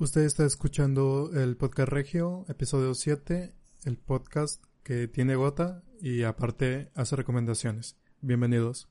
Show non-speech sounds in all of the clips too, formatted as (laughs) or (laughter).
Usted está escuchando el podcast Regio, episodio 7, el podcast que tiene gota y aparte hace recomendaciones. Bienvenidos.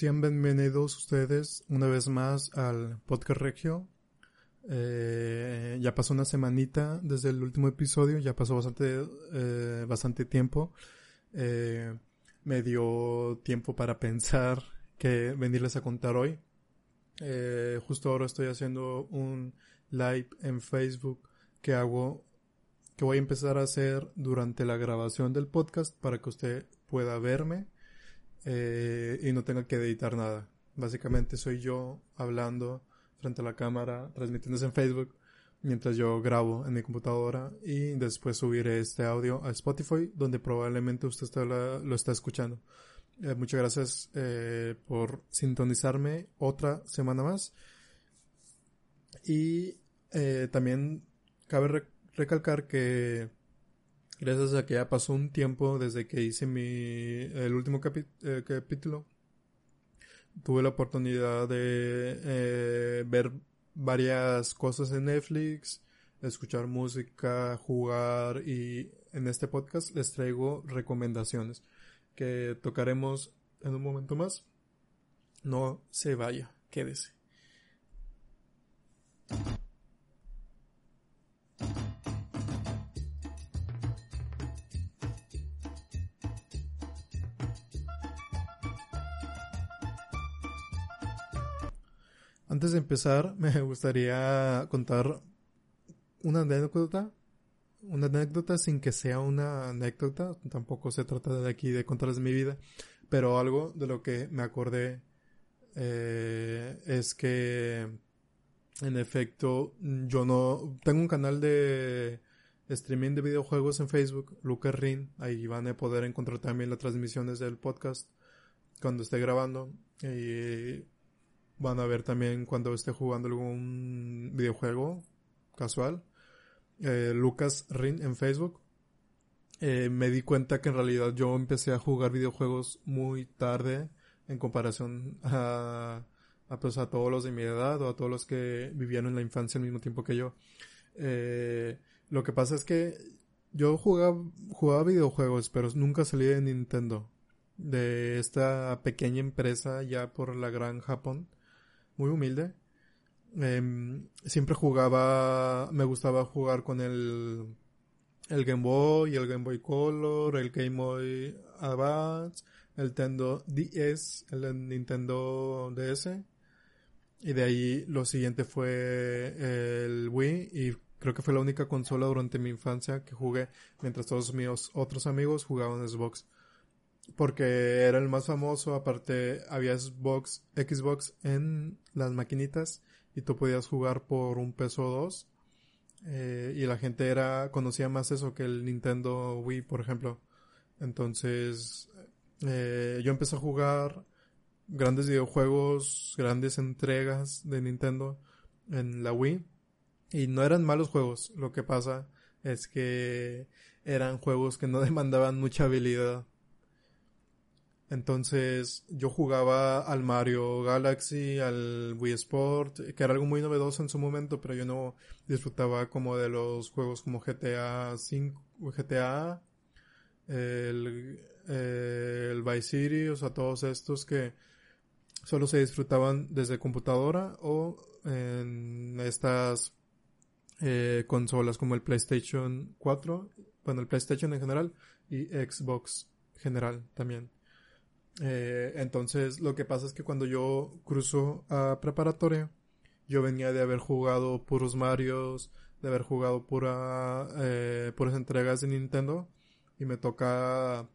Bienvenidos ustedes una vez más al podcast Regio. Eh, ya pasó una semanita desde el último episodio, ya pasó bastante, eh, bastante tiempo. Eh, me dio tiempo para pensar que venirles a contar hoy. justo ahora estoy haciendo un live en Facebook que hago, que voy a empezar a hacer durante la grabación del podcast para que usted pueda verme eh, y no tenga que editar nada. Básicamente soy yo hablando frente a la cámara, transmitiéndose en Facebook, mientras yo grabo en mi computadora y después subiré este audio a Spotify, donde probablemente usted lo está escuchando. Eh, muchas gracias eh, por sintonizarme otra semana más. Y también cabe recalcar que gracias a que ya pasó un tiempo desde que hice mi el último eh, capítulo tuve la oportunidad de eh, ver varias cosas en Netflix escuchar música jugar y en este podcast les traigo recomendaciones que tocaremos en un momento más. No se vaya quédese Antes de empezar, (laughs) me gustaría contar una anécdota. Una anécdota sin que sea una anécdota. Tampoco se trata de aquí de contarles mi vida. Pero algo de lo que me acordé eh, es que, en efecto, yo no... Tengo un canal de streaming de videojuegos en Facebook, Lucas Rin. Ahí van a poder encontrar también las transmisiones del podcast cuando esté grabando. Y Van a ver también cuando esté jugando algún videojuego casual. Eh, Lucas Rin en Facebook. Eh, me di cuenta que en realidad yo empecé a jugar videojuegos muy tarde en comparación a, a, pues, a todos los de mi edad o a todos los que vivieron en la infancia al mismo tiempo que yo. Eh, lo que pasa es que yo jugaba, jugaba videojuegos, pero nunca salí de Nintendo. De esta pequeña empresa ya por la gran Japón muy humilde. Em, siempre jugaba, me gustaba jugar con el, el Game Boy, el Game Boy Color, el Game Boy Advance, el Nintendo DS, el Nintendo DS. Y de ahí lo siguiente fue el Wii y creo que fue la única consola durante mi infancia que jugué mientras todos mis otros amigos jugaban Xbox porque era el más famoso, aparte había Xbox, Xbox en las maquinitas y tú podías jugar por un peso o dos. Eh, y la gente era, conocía más eso que el Nintendo Wii, por ejemplo. Entonces, eh, yo empecé a jugar grandes videojuegos, grandes entregas de Nintendo en la Wii. Y no eran malos juegos. Lo que pasa es que eran juegos que no (laughs) demandaban mucha habilidad. Entonces yo jugaba al Mario Galaxy, al Wii Sport, que era algo muy novedoso en su momento, pero yo no disfrutaba como de los juegos como GTA 5, GTA, el, el Vice City, o sea, todos estos que solo se disfrutaban desde computadora o en estas eh, consolas como el PlayStation 4, bueno, el PlayStation en general y Xbox general también. Eh, entonces, lo que pasa es que cuando yo cruzo a preparatoria, yo venía de haber jugado puros Marios, de haber jugado pura, eh, puras entregas de Nintendo, y me toca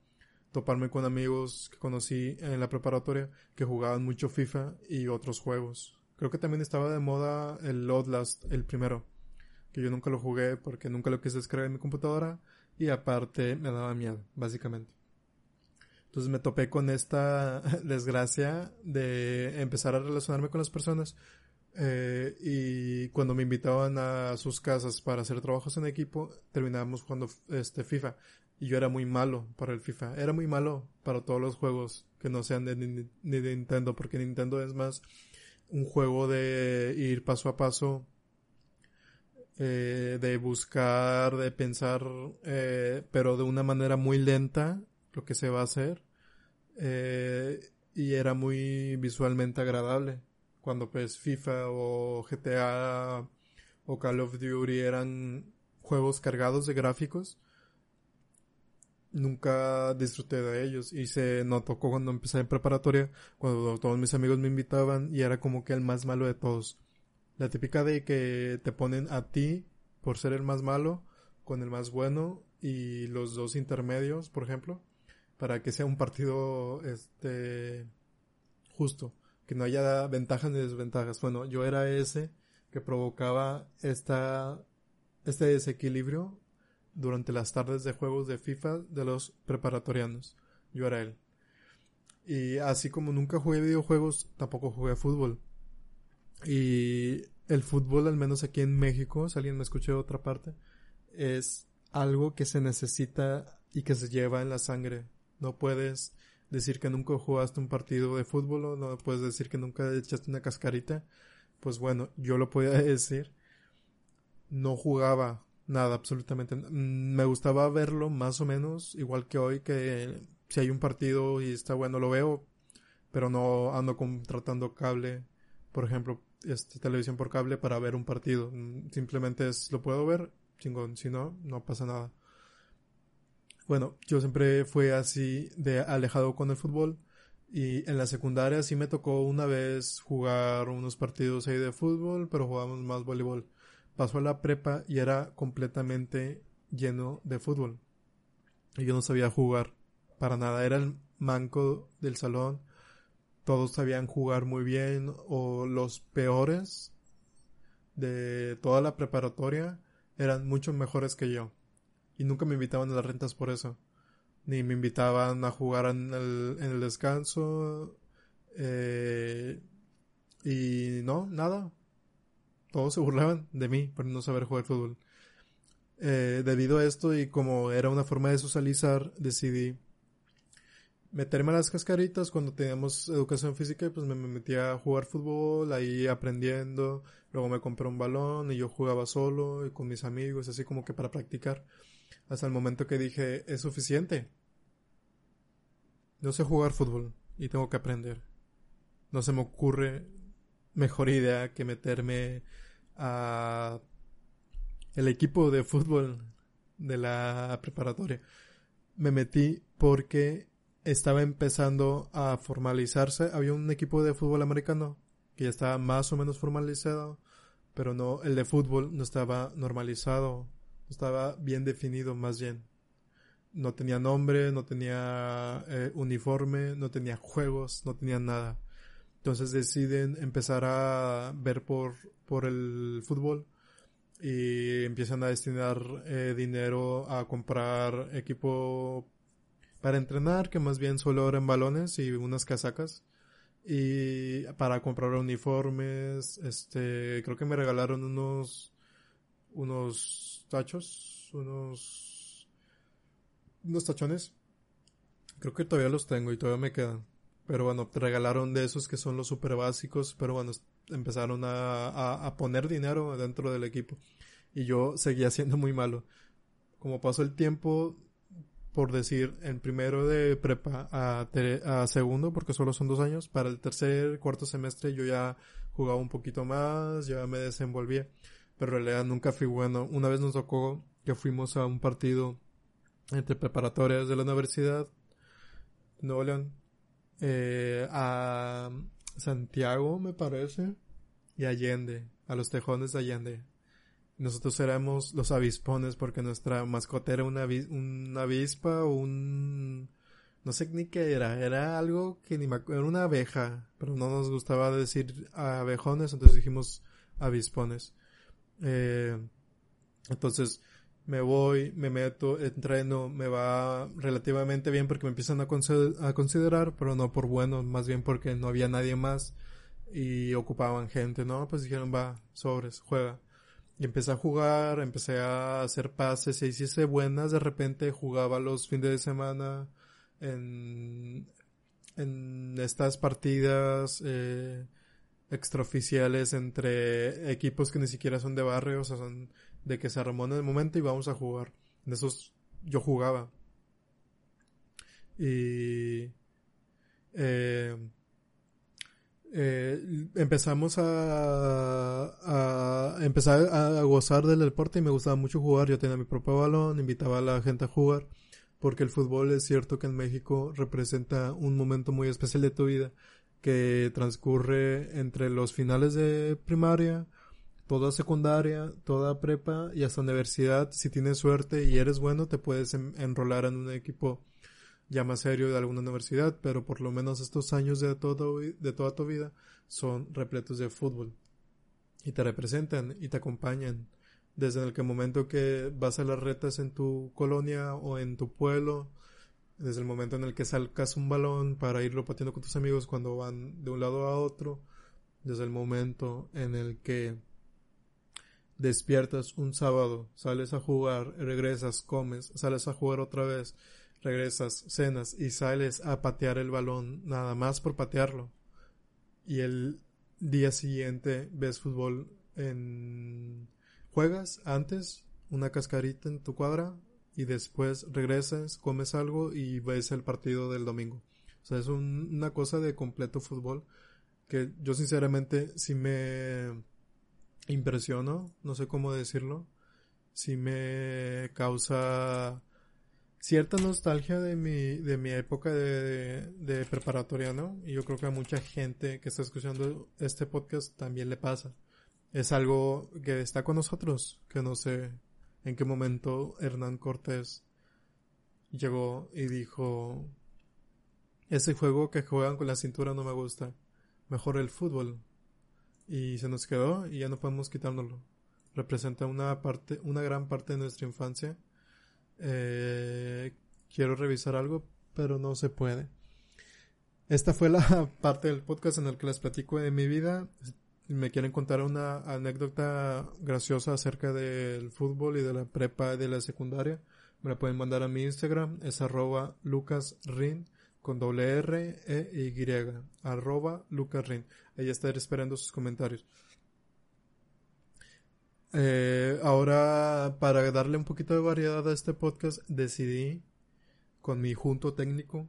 toparme con amigos que conocí en la preparatoria que jugaban mucho FIFA y otros juegos. Creo que también estaba de moda el Outlast, el primero, que yo nunca lo jugué porque nunca lo quise descargar en mi computadora y aparte me daba miedo, básicamente. Entonces me topé con esta (laughs) desgracia de empezar a relacionarme con las personas eh, y cuando me invitaban a sus casas para hacer trabajos en equipo, terminábamos jugando este FIFA. Y yo era muy malo para el FIFA. Era muy malo para todos los juegos que no sean de, ni, de Nintendo, porque Nintendo es más un juego de ir paso a paso, eh, de buscar, de pensar, eh, pero de una manera muy lenta lo que se va a hacer. Eh, y era muy visualmente agradable cuando pues FIFA o GTA o Call of Duty eran juegos cargados de gráficos, nunca disfruté de ellos y se notó cuando empecé en preparatoria, cuando todos mis amigos me invitaban y era como que el más malo de todos. La típica de que te ponen a ti por ser el más malo con el más bueno y los dos intermedios, por ejemplo, para que sea un partido este justo que no haya ventajas ni desventajas. Bueno, yo era ese que provocaba esta, este desequilibrio durante las tardes de juegos de FIFA de los preparatorianos. Yo era él. Y así como nunca jugué videojuegos, tampoco jugué fútbol. Y el fútbol, al menos aquí en México, si alguien me escuchó de otra parte, es algo que se necesita y que se lleva en la sangre. No puedes decir que nunca jugaste un partido de fútbol o no puedes decir que nunca echaste una cascarita. Pues bueno, yo lo podía (laughs) decir. No jugaba nada, absolutamente. Me gustaba verlo más o menos, igual que hoy, que si hay un partido y está bueno lo veo, pero no ando contratando cable, por ejemplo, este, televisión por cable para ver un partido. Simplemente es, lo puedo ver, chingón, si no, no pasa nada. Bueno, yo siempre fui así de alejado con el fútbol. Y en la secundaria sí me tocó una vez jugar unos partidos ahí de fútbol, pero jugábamos más voleibol. Pasó a la prepa y era completamente lleno de fútbol. Y yo no sabía jugar para nada. Era el manco del salón. Todos sabían jugar muy bien o los peores de toda la preparatoria eran mucho mejores que yo y nunca me invitaban a las rentas por eso. Ni me invitaban a jugar en el, en el descanso. Eh, y no, nada. Todos se burlaban de mí por no saber jugar fútbol. Eh, debido a esto y como era una forma de socializar, decidí meterme a las cascaritas cuando teníamos educación física, pues me metía a jugar fútbol, ahí aprendiendo, luego me compré un balón y yo jugaba solo y con mis amigos, así como que para practicar hasta el momento que dije, es suficiente. No sé jugar fútbol y tengo que aprender. No se me ocurre mejor idea que meterme a el equipo de fútbol de la preparatoria. Me metí porque estaba empezando a formalizarse. Había un equipo de fútbol americano que ya estaba más o menos formalizado, pero no, el de fútbol no estaba normalizado estaba bien definido más bien. No tenía nombre, no tenía eh, uniforme, no tenía juegos, no tenía nada. Entonces deciden empezar a ver por, por el fútbol y empiezan a destinar eh, dinero a comprar equipo para entrenar, que más bien solo eran balones y unas casacas. Y para comprar uniformes, este, creo que me regalaron unos, unos tachos, unos, unos tachones. Creo que todavía los tengo y todavía me quedan. Pero bueno, te regalaron de esos que son los super básicos, pero bueno, empezaron a, a, poner dinero dentro del equipo. Y yo seguía siendo muy malo. Como pasó el tiempo, por decir, en primero de prepa a, a segundo, porque solo son dos años, para el tercer, cuarto semestre yo ya jugaba un poquito más, ya me desenvolvía pero en realidad nunca fui bueno. Una vez nos tocó que fuimos a un partido entre preparatorias de la Universidad Nuevo León eh, a Santiago, me parece, y Allende, a los tejones de Allende. Nosotros éramos los avispones porque nuestra mascota era una, una avispa o un... No sé ni qué era, era algo que ni me era una abeja, pero no nos gustaba decir abejones, entonces dijimos avispones. Eh, entonces me voy, me meto, entreno, me va relativamente bien porque me empiezan a, considerar, pero no por bueno, más bien porque no había nadie más y ocupaban gente, ¿no? Pues dijeron, va, sobres, juega. Y empecé a jugar, empecé a hacer pases y hiciese buenas, de repente jugaba los fines de semana en, en estas partidas eh, extraoficiales entre equipos que ni siquiera son de barrio, o sea, son de que se armó en el momento y vamos a jugar. En esos yo jugaba. Y eh, eh, empezamos a, a empezar a gozar del deporte y me gustaba mucho jugar. Yo tenía mi propio balón, invitaba a la gente a jugar, porque el fútbol es cierto que en México representa un momento muy especial de tu vida que transcurre entre los finales de primaria, toda secundaria, toda prepa y hasta universidad. Si tienes suerte y eres bueno, te puedes enrolar en un equipo ya más serio de alguna universidad, pero por lo menos estos años de, todo, de toda tu vida son repletos de fútbol y te representan y te acompañan desde el momento que vas a las retas en tu colonia o en tu pueblo, desde el momento en el que salcas un balón para irlo pateando con tus amigos cuando van de un lado a otro, desde el momento en el que despiertas un sábado, sales a jugar, regresas, comes, sales a jugar otra vez, regresas, cenas y sales a patear el balón nada más por patearlo. Y el día siguiente ves fútbol en... Juegas antes una cascarita en tu cuadra y después regresas, comes algo y ves el partido del domingo. O sea, es una cosa de completo fútbol que yo sinceramente sí me impresiono, no sé cómo decirlo, sí me causa cierta nostalgia de mi, de mi época de, de, preparatoria, ¿no? Y yo creo que a mucha gente que está escuchando este podcast también le pasa. Es algo que está con nosotros, que no sé en qué momento Hernán Cortés llegó y dijo, ese juego que juegan con la cintura no me gusta, mejor el fútbol y se nos quedó y ya no podemos quitárnoslo. Representa una parte, una gran parte de nuestra infancia. Eh, quiero revisar algo, pero no se puede. Esta fue la (laughs) parte del podcast en el que les platico de mi vida. Me quieren contar una anécdota graciosa acerca del fútbol y de la prepa de la secundaria. Me la pueden mandar a mi Instagram, es arroba lucasrin con doble R, E, Y, arroba Rin. Ella está esperando sus comentarios. Eh, ahora, para darle un poquito de variedad a este podcast, decidí con mi junto técnico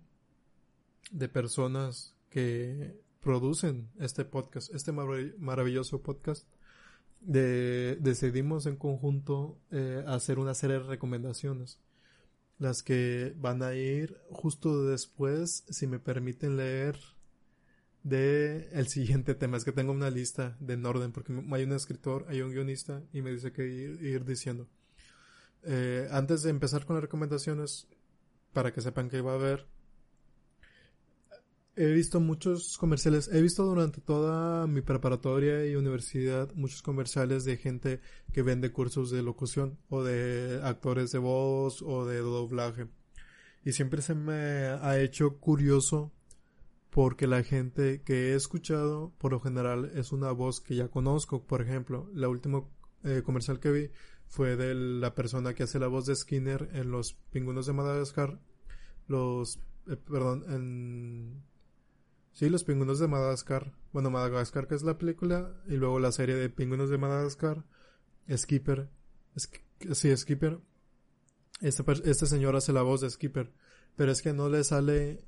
de personas que producen este podcast, este maravilloso podcast, de, decidimos en conjunto eh, hacer una serie de recomendaciones las que van a ir justo después, si me permiten leer, de el siguiente tema. Es que tengo una lista de en orden, porque hay un escritor, hay un guionista, y me dice que ir, diciendo. Eh, antes de empezar con las recomendaciones, para que sepan que va a haber, He visto muchos comerciales, he visto durante toda mi preparatoria y universidad muchos comerciales de gente que vende cursos de locución o de actores de voz o de doblaje. Y siempre se me ha hecho curioso porque la gente que he escuchado por lo general es una voz que ya conozco. Por ejemplo, la última eh, comercial que vi fue de la persona que hace la voz de Skinner en Los Pingüinos de Madagascar. Los, eh, perdón, en Sí, los pingüinos de Madagascar. Bueno, Madagascar que es la película y luego la serie de pingüinos de Madagascar. Skipper. sí, Skipper. Este señor hace la voz de Skipper. Pero es que no le sale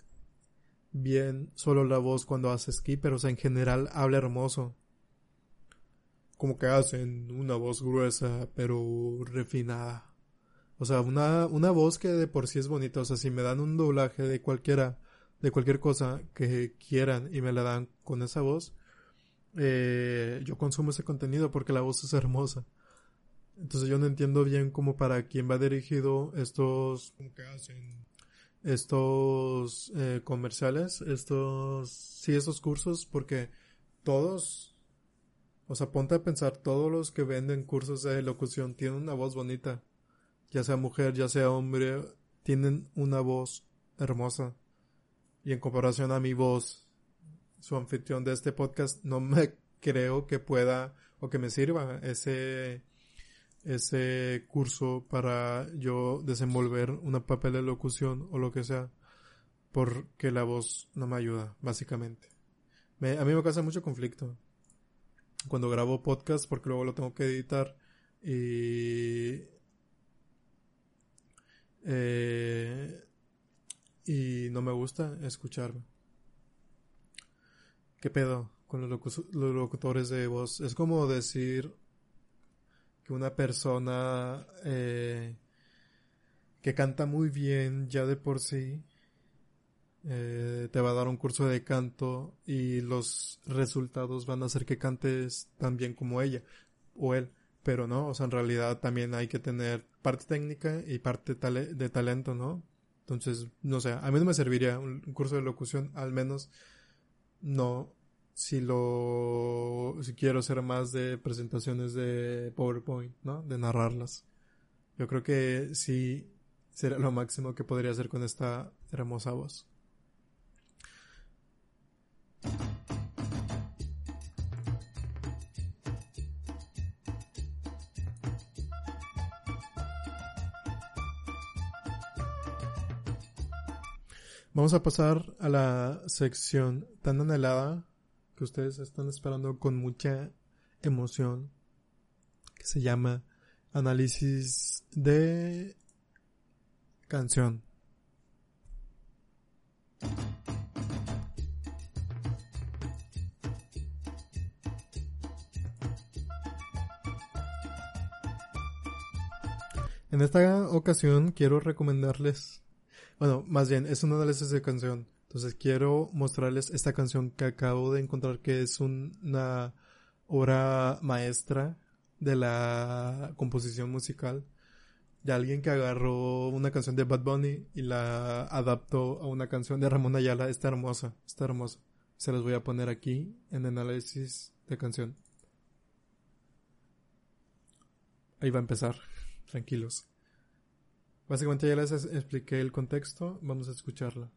bien solo la voz cuando hace Skipper. O sea, en general habla hermoso. Como que hacen una voz gruesa pero refinada. O sea, una, una voz que de por sí es bonita. O sea, si me dan un doblaje de cualquiera de cualquier cosa que quieran y me la dan con esa voz, eh, yo consumo ese contenido porque la voz es hermosa. Entonces yo no entiendo bien cómo para quién va dirigido estos hacen estos eh, comerciales, estos sí esos cursos porque todos o sea, ponte a pensar, todos los que venden cursos de locución tienen una voz bonita. Ya sea mujer, ya sea hombre, tienen una voz hermosa. Y en comparación a mi voz, su anfitrión de este podcast, no me (laughs) creo que pueda o que me sirva ese ese curso para yo desenvolver una papel de locución o lo que sea porque la voz no me ayuda básicamente. A mí me causa mucho conflicto cuando grabo podcast porque luego lo tengo que editar y eh, y no me gusta escucharme. ¿Qué pedo con los, locutores de voz? Es como decir que una persona eh, que canta muy bien ya de por sí eh, te va a dar un curso de canto y los resultados van a hacer que cantes tan bien como ella o él. Pero no, o sea, en realidad también hay que tener parte técnica y parte de talento, ¿no? Entonces, no sé, a mí no me serviría un, curso de locución, al menos no si lo si quiero hacer más de presentaciones de PowerPoint, ¿no? De narrarlas. Yo creo que sí sería lo máximo que podría hacer con esta hermosa voz. Vamos a pasar a la sección tan anhelada que ustedes están esperando con mucha emoción, que se llama análisis de canción. En esta ocasión quiero recomendarles, bueno, más bien es un análisis de canción. Entonces quiero mostrarles esta canción que acabo de encontrar que es una obra maestra de la composición musical de alguien que agarró una canción de Bad Bunny y la adaptó a una canción de Ramón Ayala. Está hermosa, está hermosa. Se las voy a poner aquí en análisis de canción. Ahí va a empezar tranquilos. Básicamente ya les expliqué el contexto, vamos a escucharla.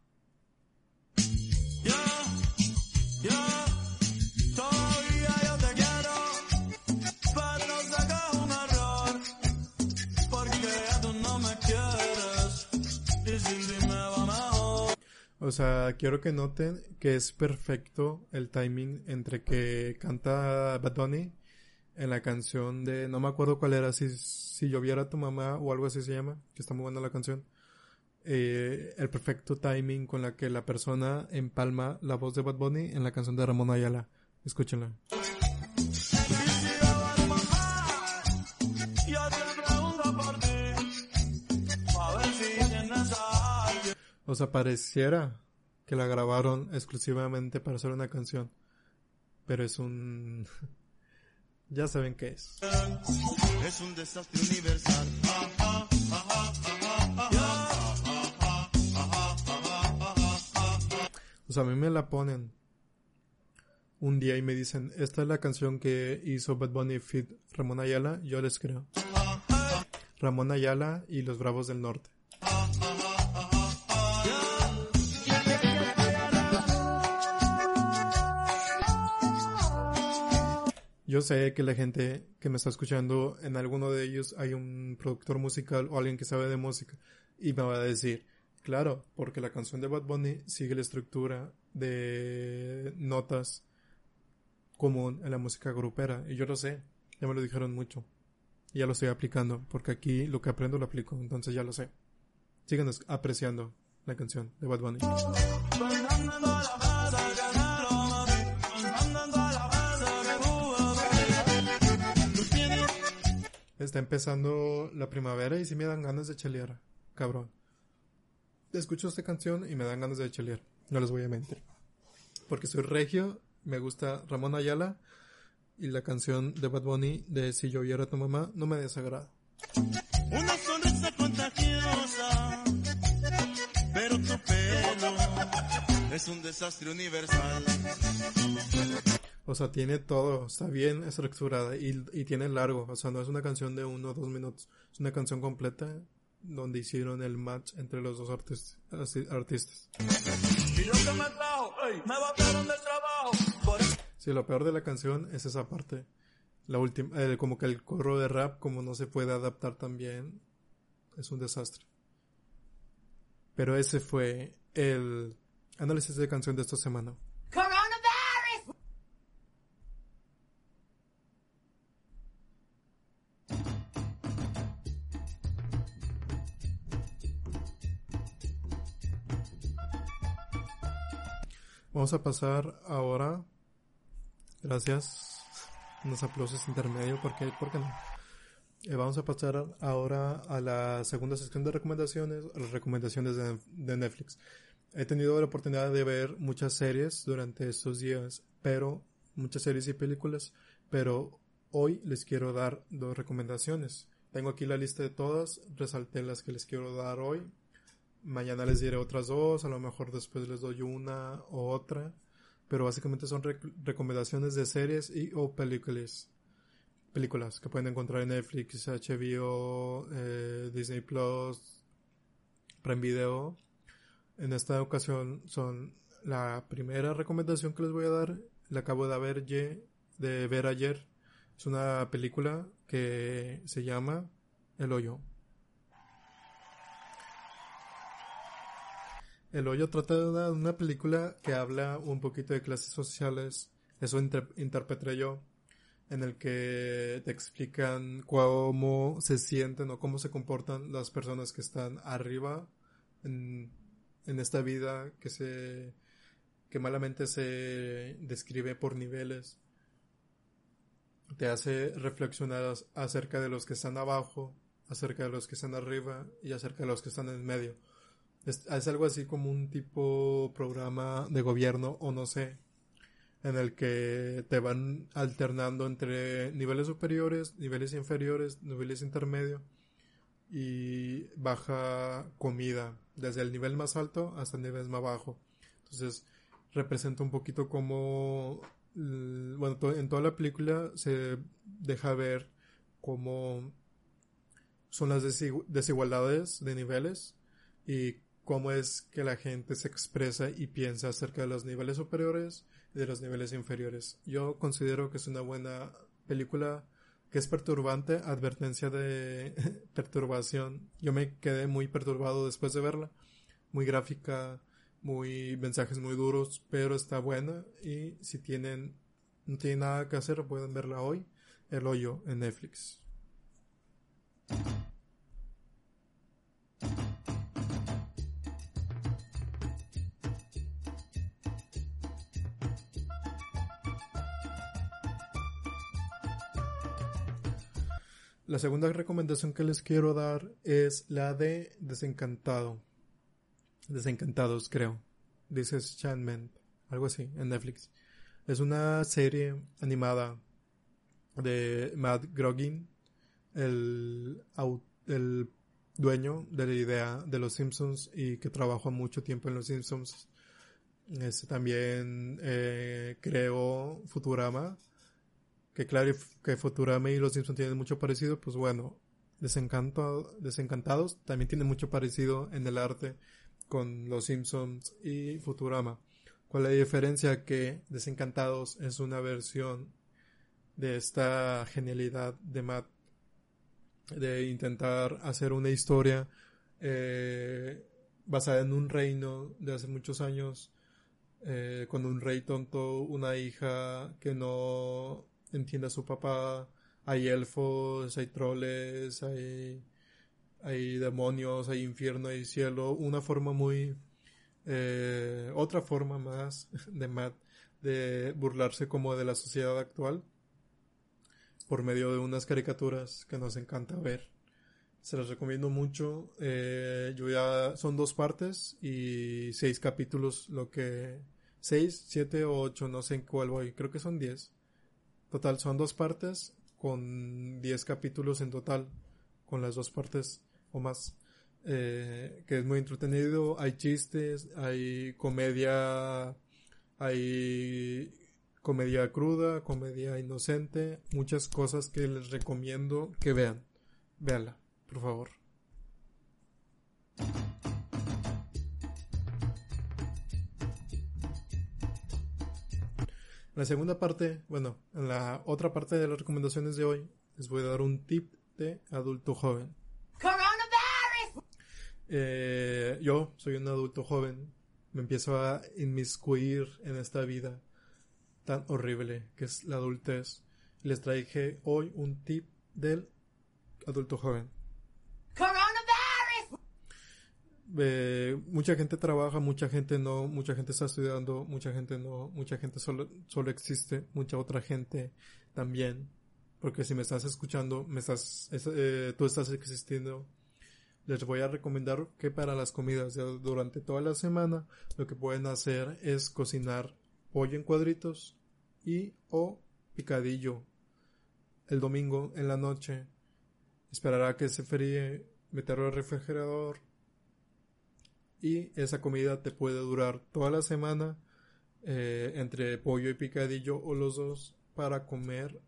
O sea, quiero que noten que es perfecto el timing entre que canta Bad Bunny en la canción de, no me acuerdo cuál era, si, si lloviera tu mamá o algo así se llama, que está muy buena la canción. Eh, el perfecto timing con la que la persona empalma la voz de Bad Bunny en la canción de Ramón Ayala. Escúchenla. O sea, pareciera que la grabaron exclusivamente para hacer una canción. Pero es un... (laughs) Ya saben qué es. Es un desastre universal. O sea, a mí me la ponen un día y me dicen, esta es la canción que hizo Bad Bunny Fit Ramón Ayala, yo les creo. Ramón Ayala y los Bravos del Norte. Yo sé que la gente que me está escuchando, en alguno de ellos hay un productor musical o alguien que sabe de música y me va a decir, claro, porque la canción de Bad Bunny sigue la estructura de notas común en la música grupera y yo lo sé, ya me lo dijeron mucho. Ya lo estoy aplicando, porque aquí lo que aprendo lo aplico, entonces ya lo sé. Sigan apreciando la canción de Bad Bunny. Está empezando la primavera y sí me dan ganas de chelear, cabrón. Escucho esta canción y me dan ganas de chelear. No les voy a mentir. Porque soy regio, me gusta Ramón Ayala y la canción de Bad Bunny de Si yo oyera a tu mamá no me desagrada. Una sonrisa contagiosa, pero tu pelo es un desastre universal. O sea, tiene todo, está bien estructurada y, y tiene largo. O sea, no es una canción de uno o dos minutos. Es una canción completa donde hicieron el match entre los dos artistas. Eso Sí, lo peor de la canción es esa parte. La última, eh, como que el coro de rap, como no se puede adaptar tan bien, es un desastre. Pero ese fue el análisis de canción de esta semana. Vamos a pasar ahora. Gracias. Unos aplausos intermedios porque, ¿por qué no? Eh, vamos a pasar ahora a la segunda sección de recomendaciones, las recomendaciones de, de Netflix. He tenido la oportunidad de ver muchas series durante estos días, pero muchas series y películas, pero hoy les quiero dar dos recomendaciones. Tengo aquí la lista de todas, resalté las que les quiero dar hoy. Mañana les diré otras dos, a lo mejor después les doy una o otra, pero básicamente son rec- recomendaciones de series y o películas. Películas que pueden encontrar en Netflix, HBO, eh, Disney Plus, Prime Video. En esta ocasión son la primera recomendación que les voy a dar. La acabo de ver, de ver ayer. Es una película que se llama El Hoyo. El Hoyo trata de una, película que habla un poquito de clases sociales. Eso inter- interpreté yo. En el que te explican cómo se sienten o cómo se comportan las personas que están arriba en, en esta vida que se que malamente se describe por niveles te hace reflexionar acerca de los que están abajo acerca de los que están arriba y acerca de los que están en medio es, es algo así como un tipo programa de gobierno o no sé en el que te van alternando entre niveles superiores, niveles inferiores, niveles intermedios y baja comida, desde el nivel más alto hasta el nivel más bajo. Entonces, representa un poquito como, bueno, en toda la película se deja ver cómo son las desigu- desigualdades de niveles y cómo es que la gente se expresa y piensa acerca de los niveles superiores y de los niveles inferiores. Yo considero que es una buena película que es perturbante, advertencia de (laughs) perturbación. Yo me quedé muy perturbado después de verla, muy gráfica, muy mensajes muy duros, pero está buena y si tienen no tienen nada que hacer pueden verla hoy, El hoyo en Netflix. La segunda recomendación que les quiero dar es la de Desencantado. Desencantados, creo. Disenchantment. Algo así, en Netflix. Es una serie animada de Matt au- el dueño de la idea de los Simpsons y que trabajó mucho tiempo en los Simpsons. Este también eh, creó Futurama, que claro que Futurama y los Simpsons tienen mucho parecido, pues bueno, Desencanto, Desencantados también tiene mucho parecido en el arte con los Simpsons y Futurama. ¿Cuál es la diferencia? Que Desencantados es una versión de esta genialidad de Matt de intentar hacer una historia eh, basada en un reino de hace muchos años eh, con un rey tonto, una hija que no entiende a su papá, hay elfos, hay troles, hay, hay demonios, hay infierno, hay cielo, una forma muy, eh, otra forma más (laughs) de Matt de burlarse como de la sociedad actual por medio de unas caricaturas que nos encanta ver Se los recomiendo mucho. Eh, yo ya son dos partes y seis capítulos, lo que seis, siete o ocho, no sé en cuál voy. Creo que son diez. Total, son dos partes con diez capítulos en total, con las dos partes o más. Eh, que es muy entretenido. Hay chistes, hay comedia, hay comedia cruda, comedia inocente, muchas cosas que les recomiendo que vean. Véanla, por favor. La segunda parte, bueno, en la otra parte de las recomendaciones de hoy, les voy a dar un tip de adulto joven. Eh, yo soy un adulto joven, me empiezo a inmiscuir en esta vida tan horrible que es la adultez. Les traje hoy un tip del adulto joven. Eh, mucha gente trabaja, mucha gente no, mucha gente está estudiando, mucha gente no, mucha gente solo, solo existe, mucha otra gente también. Porque si me estás escuchando, me estás, eh, tú estás existiendo. Les voy a recomendar que para las comidas durante toda la semana, lo que pueden hacer es cocinar pollo en cuadritos y o picadillo. El domingo en la noche esperará a que se fríe, meterlo al refrigerador y esa comida te puede durar toda la semana eh, entre pollo y picadillo o los dos para comer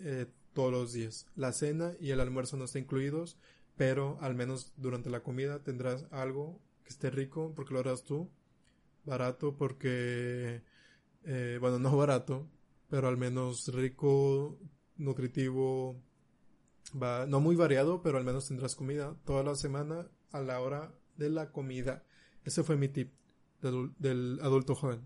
eh, todos los días. La cena y el almuerzo no están incluidos, pero al menos durante la comida tendrás algo que esté rico porque lo harás tú, barato porque, eh, bueno, no barato, pero al menos rico, nutritivo, no muy variado, pero al menos tendrás comida toda la semana a la hora de la comida. Ese fue mi tip del, adulto joven.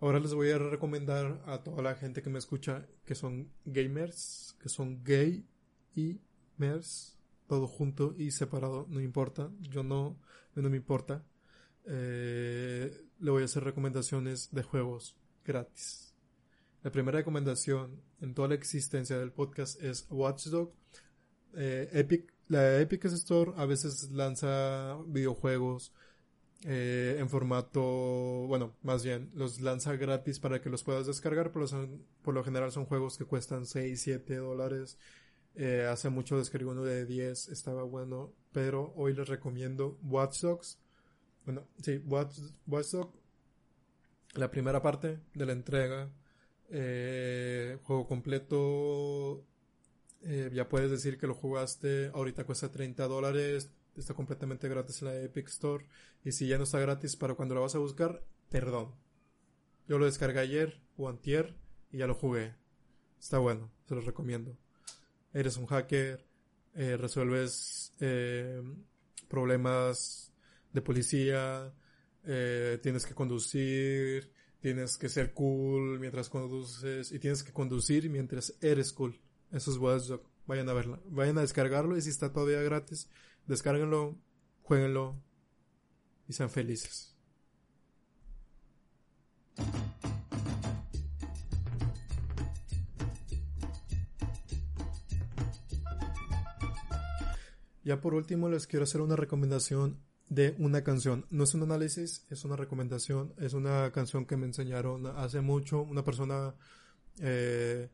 Ahora les voy a recomendar a toda la gente que me escucha que son gamers, que son gay y mers, todo junto y separado, no importa, yo no, no me importa. Eh, le voy a hacer recomendaciones de juegos gratis. La primera recomendación en toda la existencia del podcast es Watchdog. Eh, Epic, la Epic Store a veces lanza videojuegos eh, en formato, bueno, más bien, los lanza gratis para que los puedas descargar, pero por lo general son juegos que cuestan 6, 7 dólares. Eh, hace mucho descargué uno de 10, estaba bueno, pero hoy les recomiendo Watch Dogs. Bueno, sí, Watch, la primera parte de la entrega eh, juego completo. Eh, ya puedes decir que lo jugaste. Ahorita cuesta 30 dólares. Está completamente gratis en la Epic Store. Y si ya no está gratis para cuando lo vas a buscar, perdón. Yo lo descargué ayer o antier y ya lo jugué. Está bueno, se lo recomiendo. Eres un hacker, eh, resuelves problemas de policía, tienes que conducir, tienes que ser cool mientras conduces y tienes que conducir mientras eres cool. Eso es Watch Vayan a verla, vayan a descargarlo y si está todavía gratis, descárguenlo, jueguenlo y sean felices. Ya por último les quiero hacer una recomendación de una canción. No es un análisis, es una recomendación. Es una canción que me enseñaron hace mucho. Una persona eh,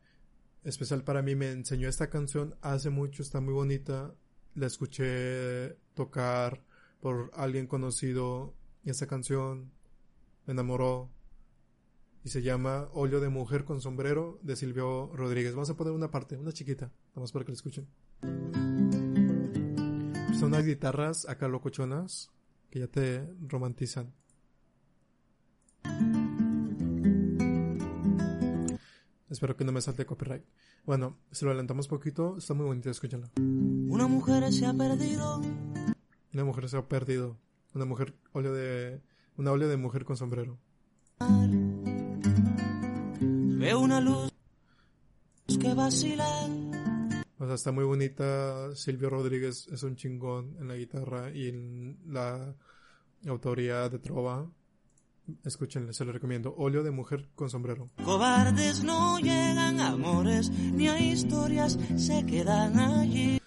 especial para mí me enseñó esta canción hace mucho. Está muy bonita. La escuché tocar por alguien conocido. Y esa canción me enamoró. Y se llama Óleo de Mujer con Sombrero de Silvio Rodríguez. Vamos a poner una parte, una chiquita. Vamos para que la escuchen. Son unas guitarras acá locochonas que ya te romantizan. Espero que no me salte copyright. Bueno, si lo alentamos poquito, está muy bonito, escúchenlo. Una mujer se ha perdido. Una mujer se ha perdido. Una mujer, óleo de, una óleo de mujer con sombrero. Veo una luz que vacila. O sea, está muy bonita. Silvio Rodríguez es un chingón en la guitarra y en la autoría de Trova. Escúchenle, se lo recomiendo. Óleo de mujer con sombrero. Cobardes no llegan a amores ni a historias, se quedan allí.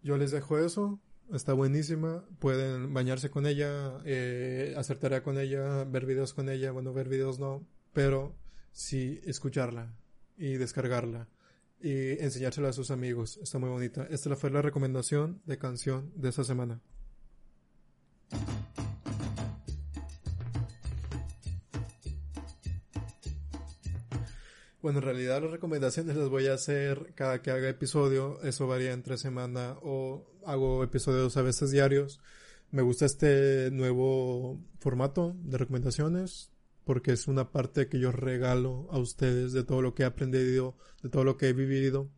Yo les dejo eso. Está buenísima. Pueden bañarse con ella, eh, hacer tarea con ella, ver videos con ella. Bueno, ver videos no, pero sí escucharla y descargarla y enseñársela a sus amigos. Está muy bonita. Esta fue la recomendación de canción de esta semana. Bueno, en realidad las recomendaciones las voy a hacer cada que haga episodio. Eso varía entre semana o hago episodios a veces diarios. Me gusta este nuevo formato de recomendaciones porque es una parte que yo regalo a ustedes de todo lo que he aprendido, de todo lo que he vivido.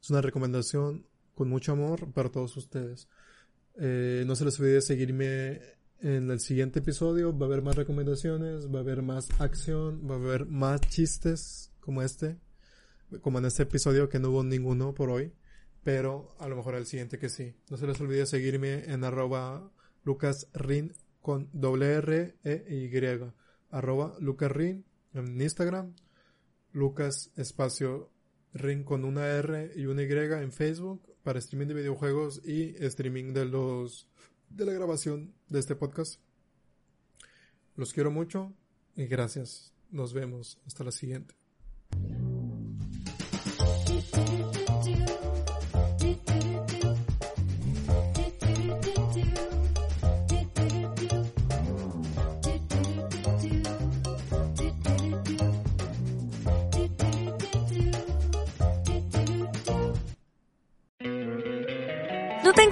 Es una recomendación con mucho amor para todos ustedes. Eh, no se les olvide seguirme en el siguiente episodio. Va a haber más recomendaciones, va a haber más acción, va a haber más chistes como este, como en este episodio que no hubo ninguno por hoy, pero a lo mejor el siguiente que sí. No se les olvide seguirme en arroba lucasrin con doble R E Y, arroba lucasrin en Instagram, lucas espacio rin con una R y una Y en Facebook para streaming de videojuegos y streaming de los de la grabación de este podcast. Los quiero mucho y gracias. Nos vemos. Hasta la siguiente.